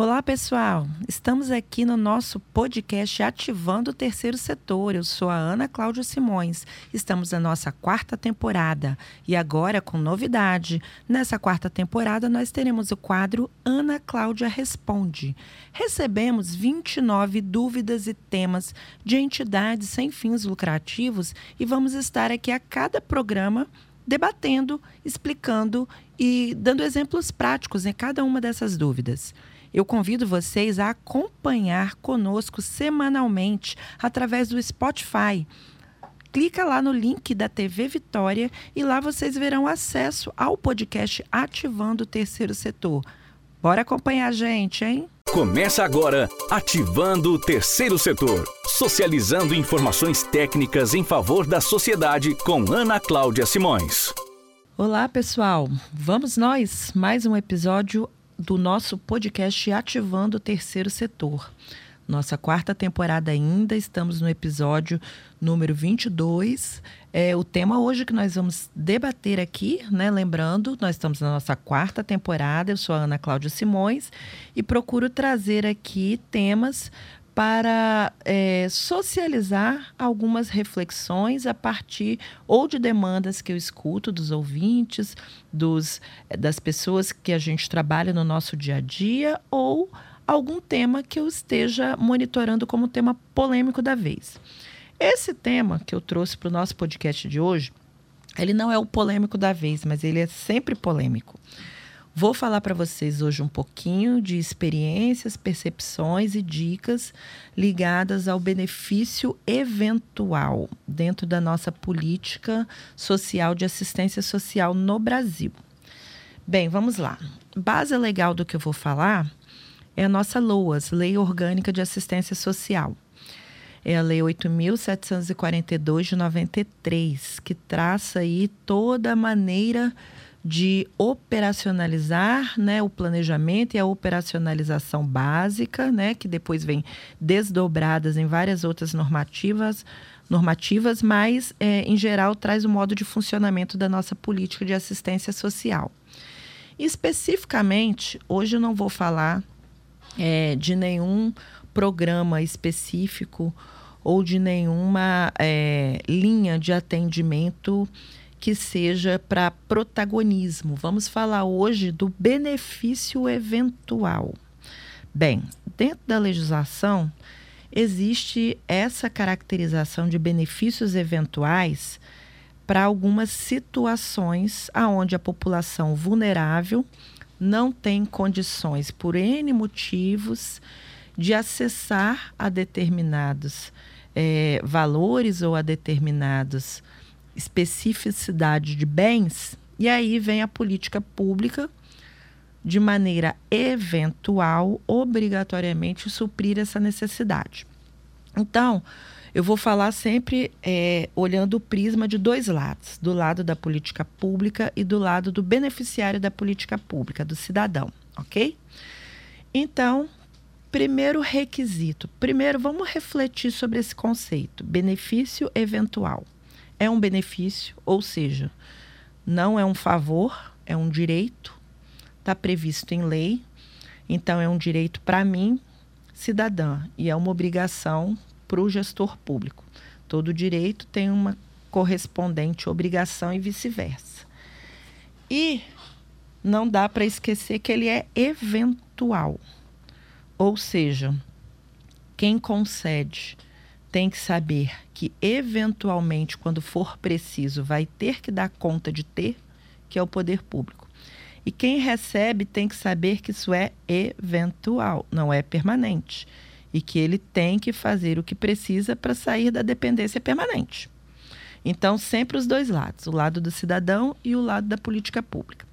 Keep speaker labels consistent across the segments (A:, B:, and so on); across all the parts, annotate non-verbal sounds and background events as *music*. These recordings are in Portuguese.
A: Olá, pessoal! Estamos aqui no nosso podcast Ativando o Terceiro Setor. Eu sou a Ana Cláudia Simões. Estamos na nossa quarta temporada e agora com novidade. Nessa quarta temporada, nós teremos o quadro Ana Cláudia Responde. Recebemos 29 dúvidas e temas de entidades sem fins lucrativos e vamos estar aqui a cada programa debatendo, explicando e dando exemplos práticos em cada uma dessas dúvidas. Eu convido vocês a acompanhar conosco semanalmente através do Spotify. Clica lá no link da TV Vitória e lá vocês verão acesso ao podcast Ativando o Terceiro Setor. Bora acompanhar a gente, hein?
B: Começa agora Ativando o Terceiro Setor, socializando informações técnicas em favor da sociedade com Ana Cláudia Simões.
A: Olá, pessoal. Vamos nós mais um episódio do nosso podcast Ativando o Terceiro Setor. Nossa quarta temporada ainda, estamos no episódio número 22. É, o tema hoje que nós vamos debater aqui, né? Lembrando, nós estamos na nossa quarta temporada, eu sou a Ana Cláudia Simões e procuro trazer aqui temas para é, socializar algumas reflexões a partir ou de demandas que eu escuto dos ouvintes, dos, é, das pessoas que a gente trabalha no nosso dia a dia, ou algum tema que eu esteja monitorando como tema polêmico da vez. Esse tema que eu trouxe para o nosso podcast de hoje, ele não é o polêmico da vez, mas ele é sempre polêmico. Vou falar para vocês hoje um pouquinho de experiências, percepções e dicas ligadas ao benefício eventual dentro da nossa política social de assistência social no Brasil. Bem, vamos lá. Base legal do que eu vou falar é a nossa LOAS, Lei Orgânica de Assistência Social. É a Lei 8.742 de 93, que traça aí toda a maneira de operacionalizar né, o planejamento e a operacionalização básica, né, que depois vem desdobradas em várias outras normativas, normativas mas, é, em geral, traz o modo de funcionamento da nossa política de assistência social. Especificamente, hoje eu não vou falar é, de nenhum programa específico ou de nenhuma é, linha de atendimento que seja para protagonismo. Vamos falar hoje do benefício eventual. Bem, dentro da legislação existe essa caracterização de benefícios eventuais para algumas situações aonde a população vulnerável não tem condições por N motivos de acessar a determinados é, valores ou a determinados especificidade de bens, e aí vem a política pública de maneira eventual, obrigatoriamente suprir essa necessidade. Então, eu vou falar sempre é, olhando o prisma de dois lados: do lado da política pública e do lado do beneficiário da política pública, do cidadão, ok? Então, primeiro requisito. Primeiro, vamos refletir sobre esse conceito: benefício eventual é um benefício, ou seja, não é um favor, é um direito, está previsto em lei, então é um direito para mim, cidadã, e é uma obrigação para o gestor público. Todo direito tem uma correspondente obrigação e vice-versa. E não dá para esquecer que ele é eventual. Ou seja, quem concede tem que saber que, eventualmente, quando for preciso, vai ter que dar conta de ter, que é o poder público. E quem recebe tem que saber que isso é eventual, não é permanente. E que ele tem que fazer o que precisa para sair da dependência permanente. Então, sempre os dois lados, o lado do cidadão e o lado da política pública.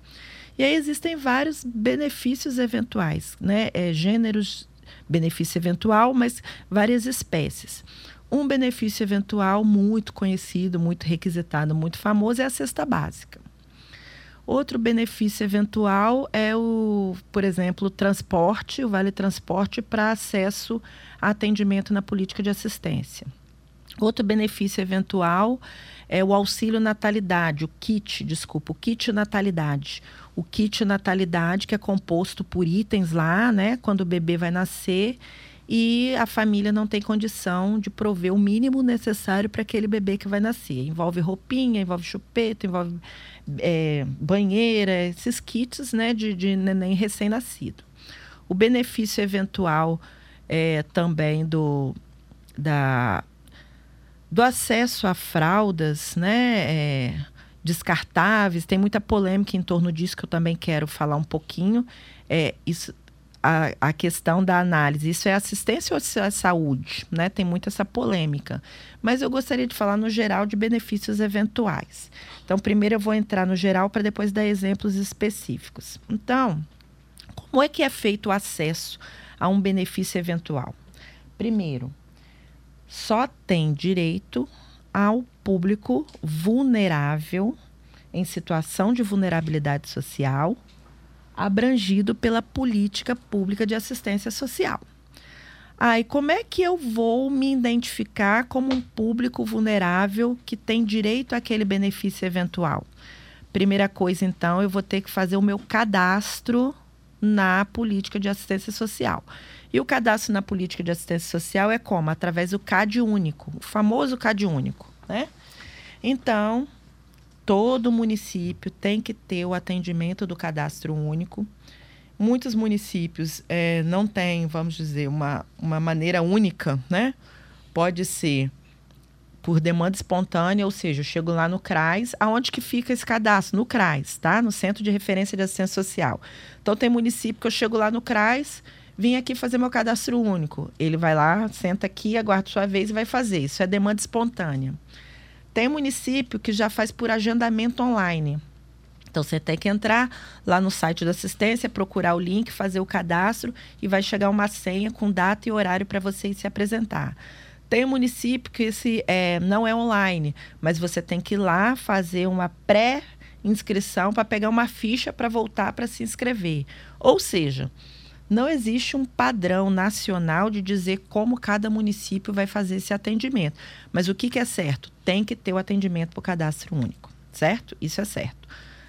A: E aí existem vários benefícios eventuais, né? É, gêneros benefício eventual, mas várias espécies. Um benefício eventual muito conhecido, muito requisitado, muito famoso é a cesta básica. Outro benefício eventual é o, por exemplo, o transporte, o vale transporte para acesso a atendimento na política de assistência. Outro benefício eventual é o auxílio natalidade, o kit, desculpa, o kit natalidade. O kit natalidade que é composto por itens lá, né, quando o bebê vai nascer e a família não tem condição de prover o mínimo necessário para aquele bebê que vai nascer. Envolve roupinha, envolve chupeta, envolve é, banheira, esses kits né, de, de neném recém-nascido. O benefício eventual é, também do, da do acesso a fraldas, né? É, descartáveis, tem muita polêmica em torno disso que eu também quero falar um pouquinho. É, isso, a, a questão da análise, isso é assistência ou é saúde, né? Tem muito essa polêmica. Mas eu gostaria de falar no geral de benefícios eventuais. Então, primeiro eu vou entrar no geral para depois dar exemplos específicos. Então, como é que é feito o acesso a um benefício eventual? Primeiro, só tem direito ao público vulnerável em situação de vulnerabilidade social, abrangido pela política pública de assistência social. Aí, ah, como é que eu vou me identificar como um público vulnerável que tem direito àquele benefício eventual? Primeira coisa, então, eu vou ter que fazer o meu cadastro na política de assistência social. E o cadastro na política de assistência social é como? Através do CAD único, o famoso CAD único, né? Então, todo município tem que ter o atendimento do cadastro único. Muitos municípios é, não têm, vamos dizer, uma, uma maneira única, né? Pode ser por demanda espontânea, ou seja, eu chego lá no CRAS, aonde que fica esse cadastro? No CRAS, tá? No Centro de Referência de Assistência Social. Então tem município que eu chego lá no CRAS, vim aqui fazer meu cadastro único. Ele vai lá, senta aqui, aguarda sua vez e vai fazer. Isso é demanda espontânea. Tem município que já faz por agendamento online. Então você tem que entrar lá no site da assistência, procurar o link, fazer o cadastro e vai chegar uma senha com data e horário para você se apresentar. Tem município que esse é, não é online, mas você tem que ir lá fazer uma pré-inscrição para pegar uma ficha para voltar para se inscrever. Ou seja, não existe um padrão nacional de dizer como cada município vai fazer esse atendimento. Mas o que, que é certo? Tem que ter o atendimento para o cadastro único, certo? Isso é certo.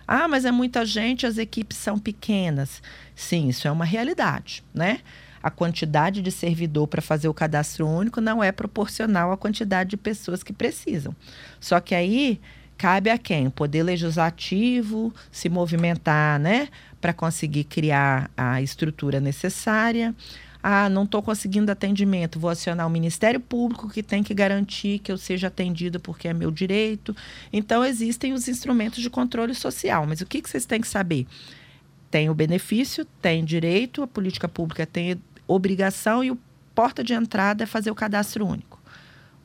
A: Ah, mas é muita gente, as equipes são pequenas. Sim, isso é uma realidade, né? A quantidade de servidor para fazer o cadastro único não é proporcional à quantidade de pessoas que precisam. Só que aí cabe a quem? O poder legislativo se movimentar, né? Para conseguir criar a estrutura necessária. Ah, não estou conseguindo atendimento, vou acionar o Ministério Público que tem que garantir que eu seja atendido porque é meu direito. Então, existem os instrumentos de controle social. Mas o que, que vocês têm que saber? Tem o benefício, tem direito, a política pública tem obrigação e o porta de entrada é fazer o cadastro único.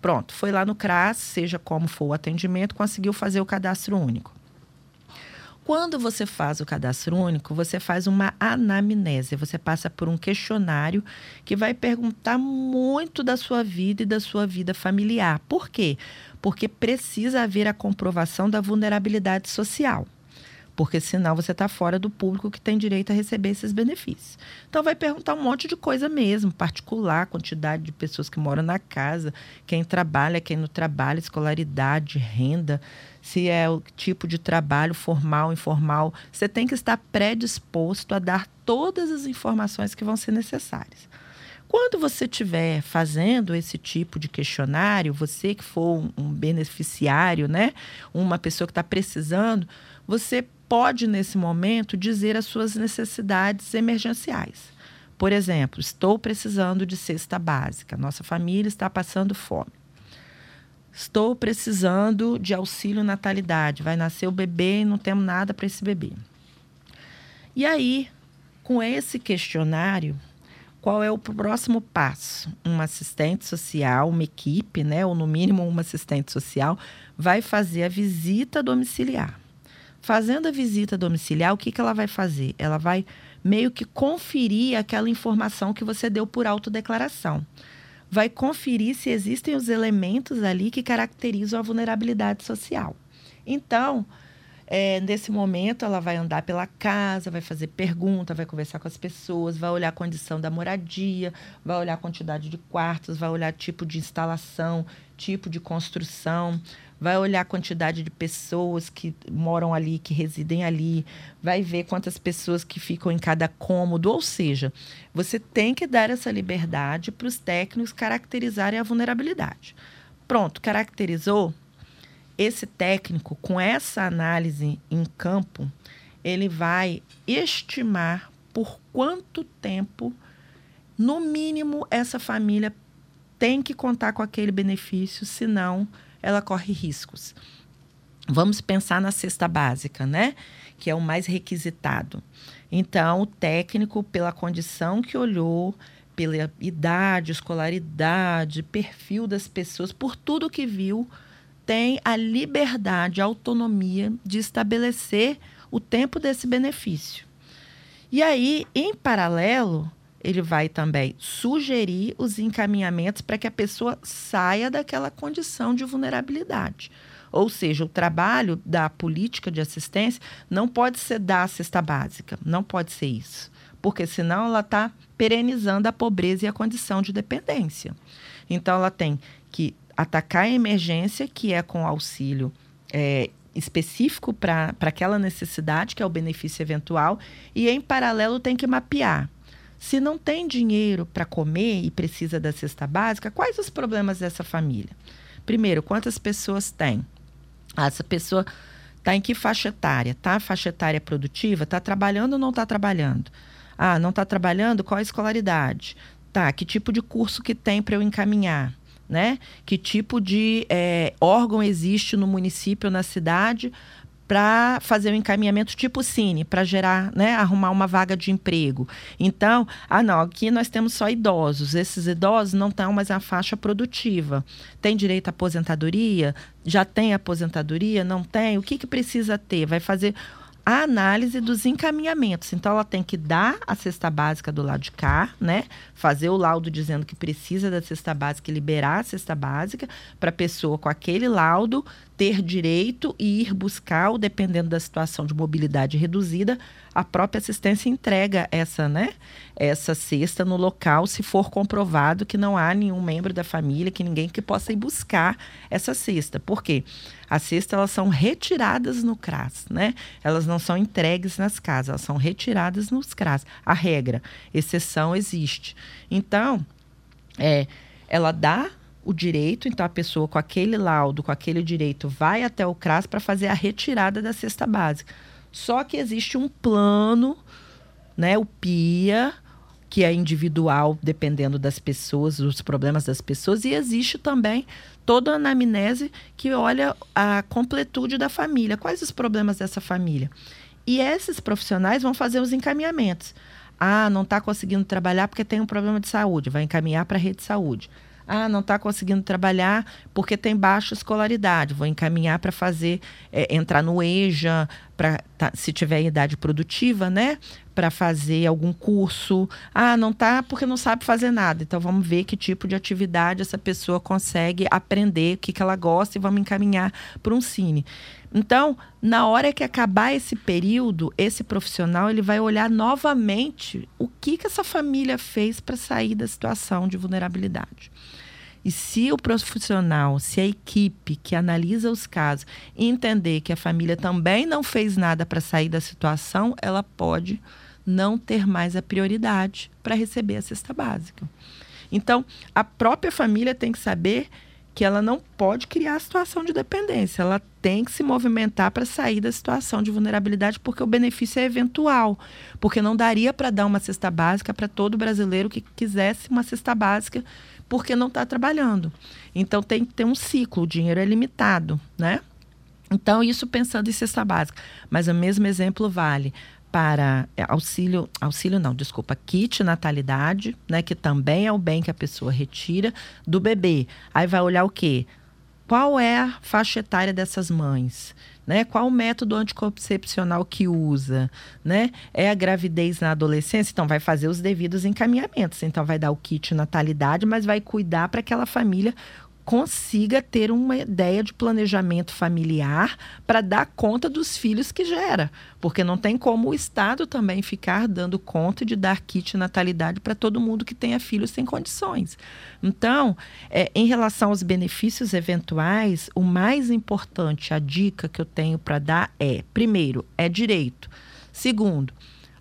A: Pronto, foi lá no CRAS, seja como for o atendimento, conseguiu fazer o cadastro único. Quando você faz o cadastro único, você faz uma anamnese, você passa por um questionário que vai perguntar muito da sua vida e da sua vida familiar. Por quê? Porque precisa haver a comprovação da vulnerabilidade social porque senão você está fora do público que tem direito a receber esses benefícios. Então vai perguntar um monte de coisa mesmo, particular, quantidade de pessoas que moram na casa, quem trabalha, quem não trabalha, escolaridade, renda, se é o tipo de trabalho formal, informal. Você tem que estar predisposto a dar todas as informações que vão ser necessárias. Quando você estiver fazendo esse tipo de questionário, você que for um beneficiário, né, uma pessoa que está precisando, você pode, nesse momento, dizer as suas necessidades emergenciais. Por exemplo, estou precisando de cesta básica, nossa família está passando fome. Estou precisando de auxílio natalidade, vai nascer o bebê e não temos nada para esse bebê. E aí, com esse questionário, qual é o próximo passo? Um assistente social, uma equipe, né, ou no mínimo uma assistente social, vai fazer a visita domiciliar. Fazendo a visita domiciliar, o que, que ela vai fazer? Ela vai meio que conferir aquela informação que você deu por autodeclaração. Vai conferir se existem os elementos ali que caracterizam a vulnerabilidade social. Então, é, nesse momento, ela vai andar pela casa, vai fazer pergunta, vai conversar com as pessoas, vai olhar a condição da moradia, vai olhar a quantidade de quartos, vai olhar tipo de instalação, tipo de construção, vai olhar a quantidade de pessoas que moram ali, que residem ali, vai ver quantas pessoas que ficam em cada cômodo. Ou seja, você tem que dar essa liberdade para os técnicos caracterizarem a vulnerabilidade. Pronto, caracterizou, esse técnico, com essa análise em campo, ele vai estimar por quanto tempo, no mínimo, essa família tem que contar com aquele benefício, senão ela corre riscos. Vamos pensar na cesta básica, né? Que é o mais requisitado. Então, o técnico, pela condição que olhou, pela idade, escolaridade, perfil das pessoas, por tudo que viu, tem a liberdade, a autonomia de estabelecer o tempo desse benefício. E aí, em paralelo, ele vai também sugerir os encaminhamentos para que a pessoa saia daquela condição de vulnerabilidade. Ou seja, o trabalho da política de assistência não pode ser dar a cesta básica, não pode ser isso, porque senão ela está perenizando a pobreza e a condição de dependência. Então, ela tem que atacar a emergência, que é com auxílio é, específico para aquela necessidade, que é o benefício eventual, e em paralelo tem que mapear. Se não tem dinheiro para comer e precisa da cesta básica, quais os problemas dessa família? Primeiro, quantas pessoas tem? Ah, essa pessoa está em que faixa etária? Está faixa etária produtiva? Está trabalhando ou não está trabalhando? Ah, não está trabalhando? Qual a escolaridade? Tá, que tipo de curso que tem para eu encaminhar? né? Que tipo de é, órgão existe no município, na cidade, para fazer um encaminhamento tipo Cine, para gerar, né, arrumar uma vaga de emprego. Então, ah não, aqui nós temos só idosos. Esses idosos não estão mais na faixa produtiva. Tem direito à aposentadoria? Já tem aposentadoria? Não tem? O que, que precisa ter? Vai fazer a análise dos encaminhamentos. Então, ela tem que dar a cesta básica do lado de cá, né? Fazer o laudo dizendo que precisa da cesta básica e liberar a cesta básica para a pessoa com aquele laudo ter direito e ir buscar, dependendo da situação de mobilidade reduzida, a própria assistência entrega essa, né, essa cesta no local, se for comprovado que não há nenhum membro da família, que ninguém que possa ir buscar essa cesta. Por quê? As cestas elas são retiradas no CRAS, né? Elas não são entregues nas casas, elas são retiradas nos CRAS. A regra, exceção existe. Então, é, ela dá o direito, então a pessoa com aquele laudo, com aquele direito, vai até o CRAS para fazer a retirada da cesta básica. Só que existe um plano, né, o PIA, que é individual, dependendo das pessoas, dos problemas das pessoas, e existe também toda a anamnese que olha a completude da família, quais os problemas dessa família. E esses profissionais vão fazer os encaminhamentos. Ah, não está conseguindo trabalhar porque tem um problema de saúde, vai encaminhar para a rede de saúde. Ah, não está conseguindo trabalhar porque tem baixa escolaridade. Vou encaminhar para fazer, é, entrar no EJA, para tá, se tiver idade produtiva, né? Para fazer algum curso. Ah, não está porque não sabe fazer nada. Então vamos ver que tipo de atividade essa pessoa consegue aprender, o que, que ela gosta e vamos encaminhar para um cine. Então, na hora que acabar esse período, esse profissional ele vai olhar novamente o que, que essa família fez para sair da situação de vulnerabilidade. E se o profissional, se a equipe que analisa os casos entender que a família também não fez nada para sair da situação, ela pode não ter mais a prioridade para receber a cesta básica. Então, a própria família tem que saber que ela não pode criar a situação de dependência, ela tem que se movimentar para sair da situação de vulnerabilidade, porque o benefício é eventual, porque não daria para dar uma cesta básica para todo brasileiro que quisesse uma cesta básica, porque não está trabalhando. Então tem que ter um ciclo, o dinheiro é limitado, né? Então, isso pensando em cesta básica. Mas o mesmo exemplo vale para é, auxílio, auxílio não, desculpa, kit natalidade, né, que também é o bem que a pessoa retira do bebê. Aí vai olhar o quê? Qual é a faixa etária dessas mães? Né? Qual o método anticoncepcional que usa? Né? É a gravidez na adolescência? Então, vai fazer os devidos encaminhamentos. Então, vai dar o kit natalidade, mas vai cuidar para aquela família consiga ter uma ideia de planejamento familiar para dar conta dos filhos que gera, porque não tem como o Estado também ficar dando conta de dar kit natalidade para todo mundo que tenha filhos sem condições. Então, é, em relação aos benefícios eventuais, o mais importante, a dica que eu tenho para dar é: primeiro, é direito. Segundo,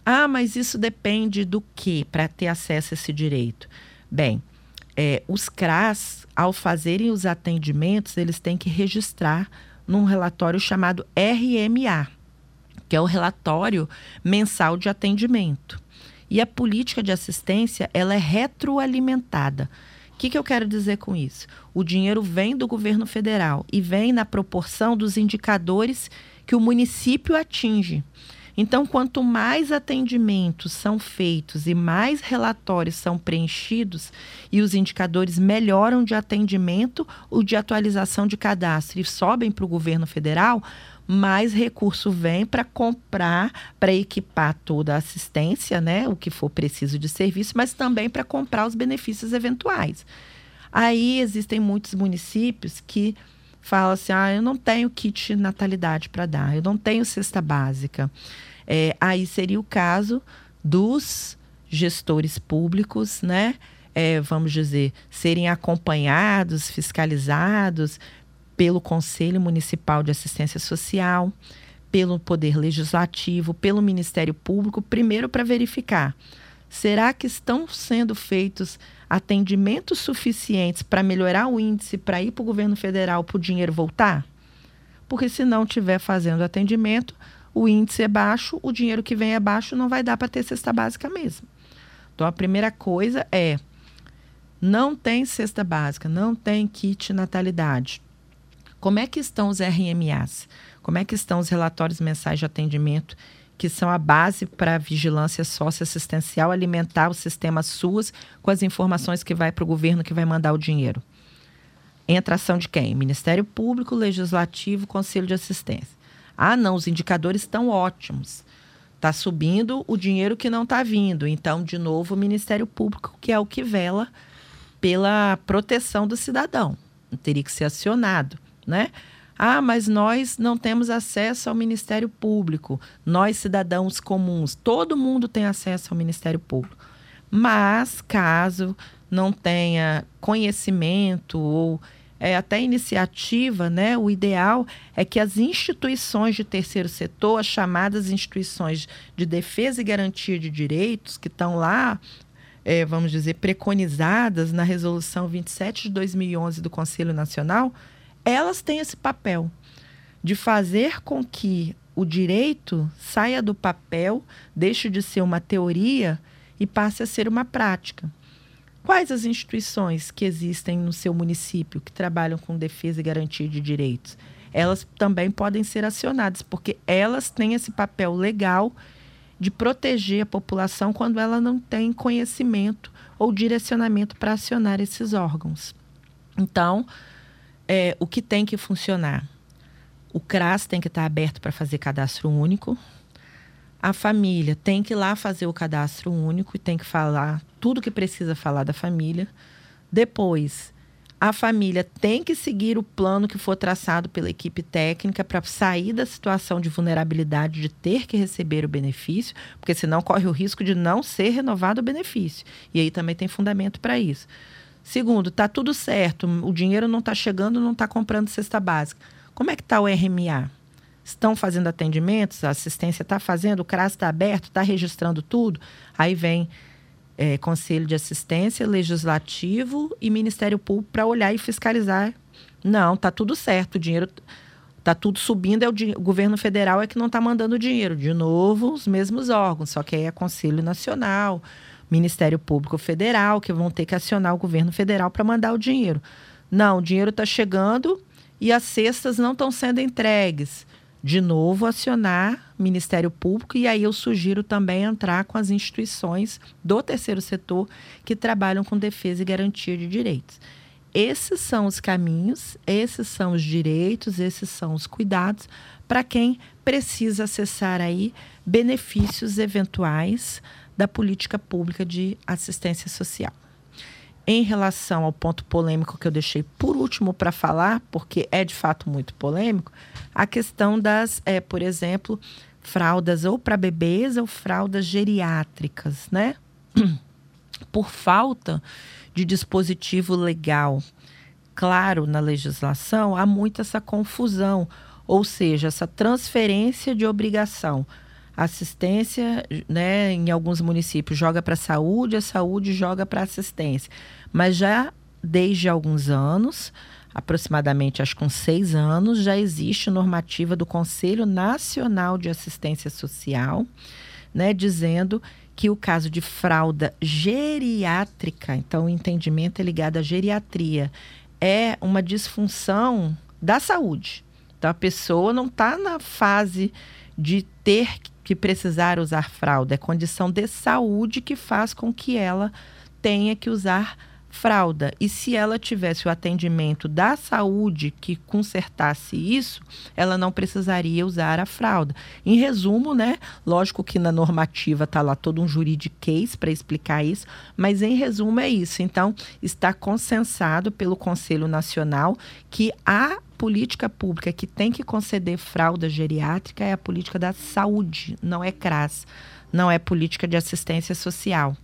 A: ah, mas isso depende do que para ter acesso a esse direito? Bem, é, os CRAS, ao fazerem os atendimentos, eles têm que registrar num relatório chamado RMA, que é o relatório mensal de atendimento. E a política de assistência ela é retroalimentada. O que, que eu quero dizer com isso? O dinheiro vem do governo federal e vem na proporção dos indicadores que o município atinge. Então, quanto mais atendimentos são feitos e mais relatórios são preenchidos e os indicadores melhoram de atendimento ou de atualização de cadastro e sobem para o governo federal, mais recurso vem para comprar, para equipar toda a assistência, né, o que for preciso de serviço, mas também para comprar os benefícios eventuais. Aí existem muitos municípios que falam assim: ah, eu não tenho kit natalidade para dar, eu não tenho cesta básica. É, aí seria o caso dos gestores públicos, né? É, vamos dizer, serem acompanhados, fiscalizados pelo Conselho Municipal de Assistência Social, pelo Poder Legislativo, pelo Ministério Público, primeiro para verificar: será que estão sendo feitos atendimentos suficientes para melhorar o índice para ir para o governo federal para o dinheiro voltar? Porque se não estiver fazendo atendimento, o índice é baixo, o dinheiro que vem é baixo, não vai dar para ter cesta básica mesmo. Então, a primeira coisa é: não tem cesta básica, não tem kit natalidade. Como é que estão os RMAs? Como é que estão os relatórios mensais de atendimento, que são a base para a vigilância socioassistencial alimentar o sistema SUS com as informações que vai para o governo que vai mandar o dinheiro? Entra ação de quem? Ministério Público, Legislativo, Conselho de Assistência. Ah, não, os indicadores estão ótimos. Está subindo o dinheiro que não está vindo. Então, de novo, o Ministério Público, que é o que vela pela proteção do cidadão. Teria que ser acionado, né? Ah, mas nós não temos acesso ao Ministério Público. Nós, cidadãos comuns, todo mundo tem acesso ao Ministério Público. Mas, caso não tenha conhecimento ou é, até iniciativa, né, o ideal é que as instituições de terceiro setor, as chamadas instituições de defesa e garantia de direitos, que estão lá, é, vamos dizer, preconizadas na Resolução 27 de 2011 do Conselho Nacional, elas têm esse papel de fazer com que o direito saia do papel, deixe de ser uma teoria e passe a ser uma prática. Quais as instituições que existem no seu município que trabalham com defesa e garantia de direitos? Elas também podem ser acionadas, porque elas têm esse papel legal de proteger a população quando ela não tem conhecimento ou direcionamento para acionar esses órgãos. Então, é, o que tem que funcionar? O CRAS tem que estar aberto para fazer cadastro único, a família tem que ir lá fazer o cadastro único e tem que falar tudo que precisa falar da família. Depois, a família tem que seguir o plano que for traçado pela equipe técnica para sair da situação de vulnerabilidade de ter que receber o benefício, porque senão corre o risco de não ser renovado o benefício. E aí também tem fundamento para isso. Segundo, está tudo certo, o dinheiro não está chegando, não está comprando cesta básica. Como é que está o RMA? Estão fazendo atendimentos, a assistência está fazendo, o CRAS está aberto, está registrando tudo. Aí vem é, Conselho de Assistência, Legislativo e Ministério Público para olhar e fiscalizar. Não, está tudo certo, o dinheiro está tudo subindo, é o, o, governo federal é que não está mandando dinheiro. De novo, os mesmos órgãos, só que aí é Conselho Nacional, Ministério Público Federal, que vão ter que acionar o governo federal para mandar o dinheiro. Não, o dinheiro está chegando e as cestas não estão sendo entregues de novo acionar Ministério Público e aí eu sugiro também entrar com as instituições do terceiro setor que trabalham com defesa e garantia de direitos. Esses são os caminhos, esses são os direitos, esses são os cuidados para quem precisa acessar aí benefícios eventuais da política pública de assistência social. Em relação ao ponto polêmico que eu deixei por último para falar, porque é de fato muito polêmico, a questão das, é, por exemplo, fraldas ou para bebês ou fraldas geriátricas, né? *clears throat* Por falta de dispositivo legal claro na legislação, há muito essa confusão, ou seja, essa transferência de obrigação. Assistência, né, em alguns municípios joga para a saúde, a saúde joga para assistência. Mas já desde alguns anos, aproximadamente acho que com seis anos, já existe normativa do Conselho Nacional de Assistência Social, né, dizendo que o caso de fralda geriátrica, então o entendimento é ligado à geriatria, é uma disfunção da saúde. Então a pessoa não está na fase de ter que precisar usar fralda, é condição de saúde que faz com que ela tenha que usar fralda. E se ela tivesse o atendimento da saúde que consertasse isso, ela não precisaria usar a fralda. Em resumo, né? Lógico que na normativa está lá todo um juridiquês para explicar isso, mas em resumo é isso. Então, está consensado pelo Conselho Nacional que a política pública que tem que conceder fralda geriátrica é a política da saúde, não é CRAS, não é política de assistência social.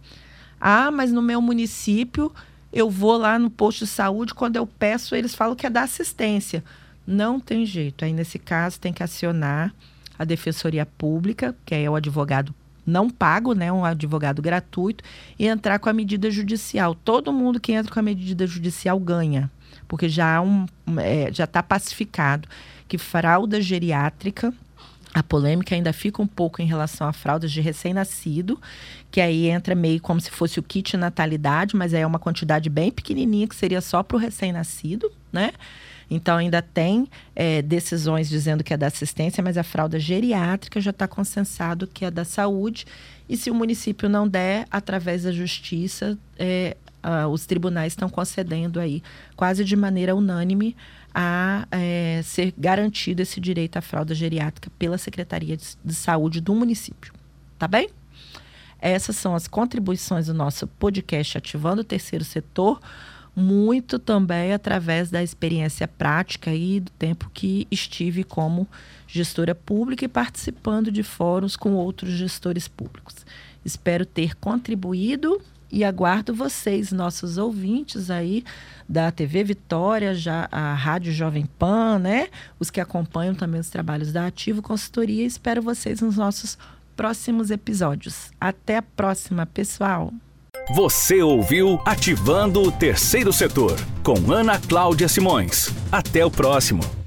A: Ah, mas no meu município eu vou lá no posto de saúde, quando eu peço, eles falam que é da assistência. Não tem jeito. Aí, nesse caso, tem que acionar a Defensoria Pública, que é o advogado não pago, né, um advogado gratuito, e entrar com a medida judicial. Todo mundo que entra com a medida judicial ganha, porque já é, já está pacificado que fralda geriátrica a polêmica ainda fica um pouco em relação a fraldas de recém-nascido, que aí entra meio como se fosse o kit natalidade, mas é uma quantidade bem pequenininha que seria só para o recém-nascido, né? Então ainda tem é, decisões dizendo que é da assistência, mas a fralda geriátrica já está consensado que é da saúde. E se o município não der, através da justiça, é, os tribunais estão concedendo aí, quase de maneira unânime, a é, ser garantido esse direito à fralda geriátrica pela Secretaria de, de Saúde do município. Tá bem? Essas são as contribuições do nosso podcast Ativando o Terceiro Setor, muito também através da experiência prática e do tempo que estive como gestora pública e participando de fóruns com outros gestores públicos. Espero ter contribuído e aguardo vocês, nossos ouvintes aí da TV Vitória, já a Rádio Jovem Pan, né? Os que acompanham também os trabalhos da Ativo Consultoria. Espero vocês nos nossos próximos episódios. Até a próxima, pessoal.
B: Você ouviu Ativando o Terceiro Setor com Ana Cláudia Simões. Até o próximo.